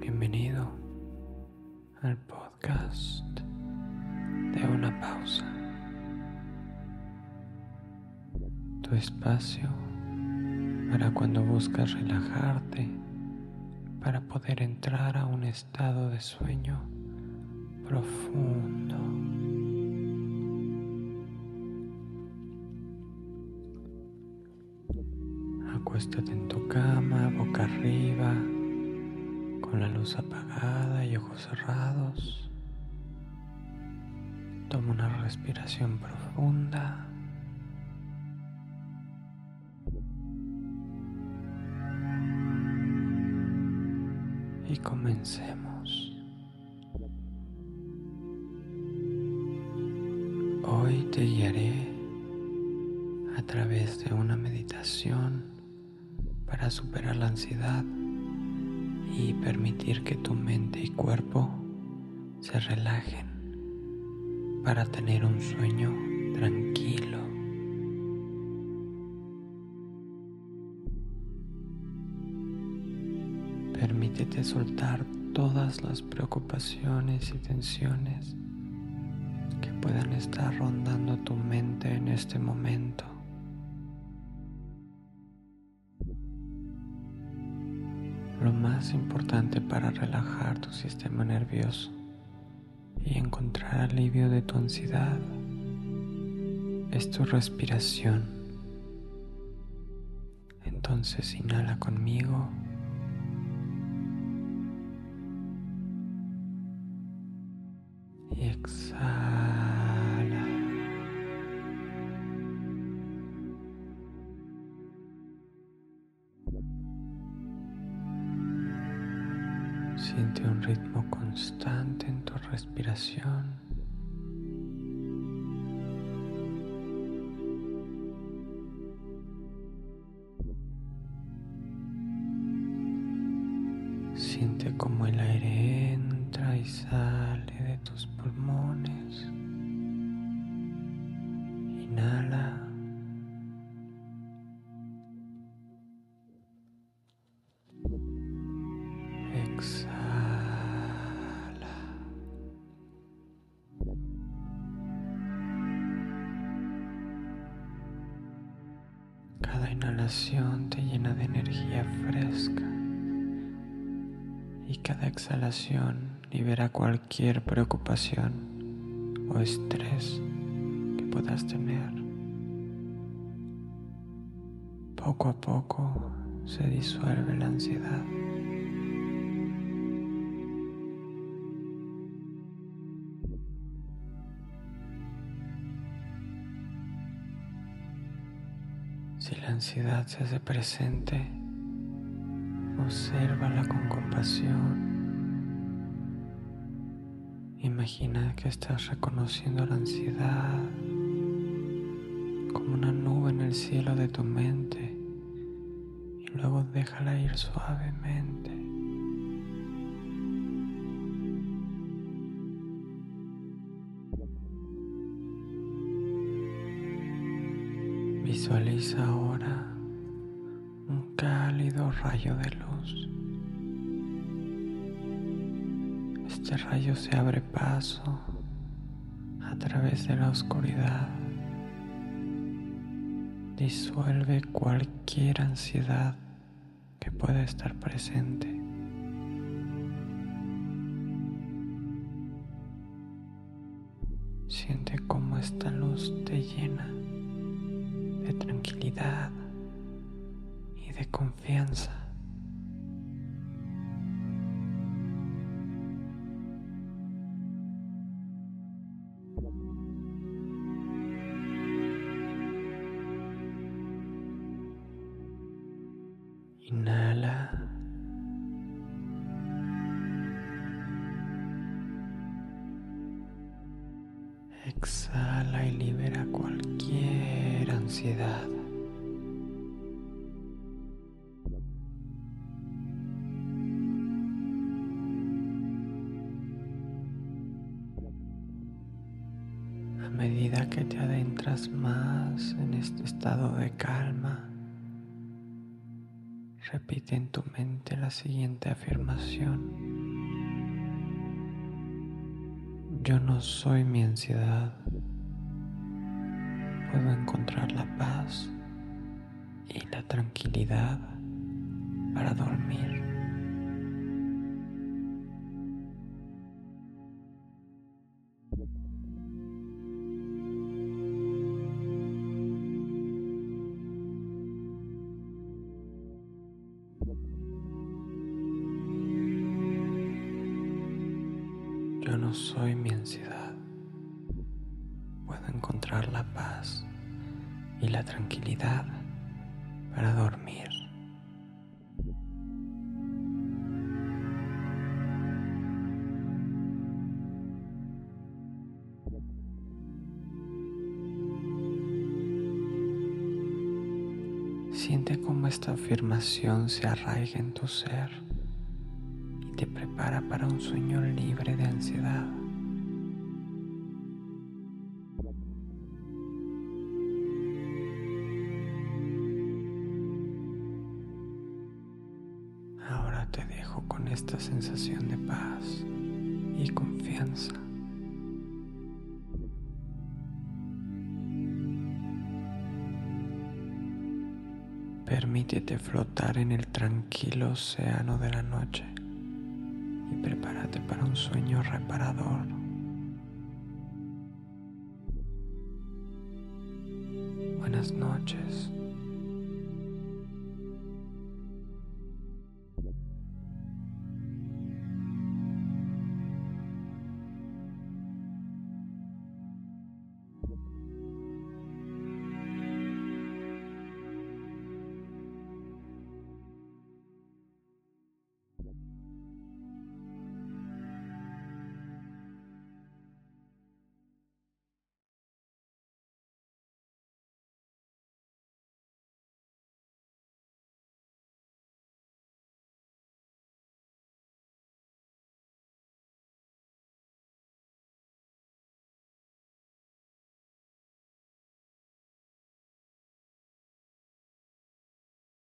Bienvenido al podcast de una pausa. Tu espacio para cuando buscas relajarte, para poder entrar a un estado de sueño profundo. Acuéstate en tu cama, boca arriba, con la luz apagada y ojos cerrados. Toma una respiración profunda. Y comencemos. Hoy te guiaré a través de una meditación para superar la ansiedad y permitir que tu mente y cuerpo se relajen para tener un sueño tranquilo. Permítete soltar todas las preocupaciones y tensiones que puedan estar rondando tu mente en este momento. Lo más importante para relajar tu sistema nervioso y encontrar alivio de tu ansiedad es tu respiración. Entonces inhala conmigo. Y exhala. Siente un ritmo constante en tu respiración. Siente como el aire entra y sale de tus pulmones. Inhala. Exhala. Inhalación te llena de energía fresca y cada exhalación libera cualquier preocupación o estrés que puedas tener. Poco a poco se disuelve la ansiedad. Se hace presente, obsérvala con compasión. Imagina que estás reconociendo la ansiedad como una nube en el cielo de tu mente y luego déjala ir suavemente. Visualiza ahora cálido rayo de luz. Este rayo se abre paso a través de la oscuridad. Disuelve cualquier ansiedad que pueda estar presente. Siente cómo esta luz te llena de tranquilidad de confianza. Inhala. Exhala y libera cualquier ansiedad. Que te adentras más en este estado de calma, Repite en tu mente la siguiente afirmación. Yo no soy mi ansiedad. Puedo encontrar la paz y la tranquilidad para dormir. Soy mi ansiedad. Puedo encontrar la paz y la tranquilidad para dormir. Siente cómo esta afirmación se arraiga en tu ser prepara para un sueño libre de ansiedad. Ahora te dejo con esta sensación de paz y confianza. Permítete flotar en el tranquilo océano de la noche prepárate para un sueño reparador. Buenas noches.